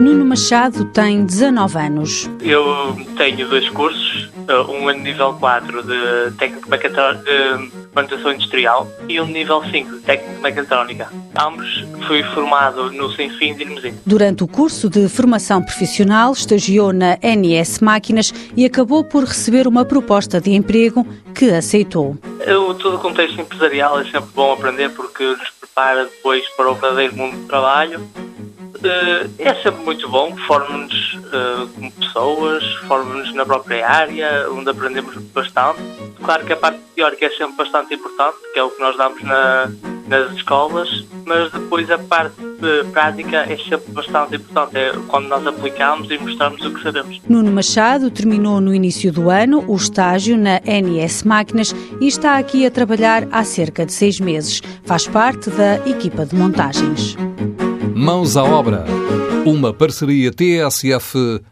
Nuno Machado tem 19 anos. Eu tenho dois cursos, um a nível 4 de técnico de manutenção industrial e um nível 5 de técnico mecatrónica. Ambos fui formado no Sem Fim de Irmesino. Durante o curso de formação profissional, estagiou na NS Máquinas e acabou por receber uma proposta de emprego que aceitou. Eu, todo o contexto empresarial é sempre bom aprender porque nos prepara depois para o verdadeiro mundo do trabalho Uh, é sempre muito bom, forma-nos uh, como pessoas, forma-nos na própria área, onde aprendemos bastante. Claro que a parte teórica é sempre bastante importante, que é o que nós damos na, nas escolas, mas depois a parte uh, prática é sempre bastante importante, é quando nós aplicamos e mostramos o que sabemos. Nuno Machado terminou no início do ano o estágio na NS Máquinas e está aqui a trabalhar há cerca de seis meses. Faz parte da equipa de montagens. Mãos à obra. Uma parceria TSF-IEFP.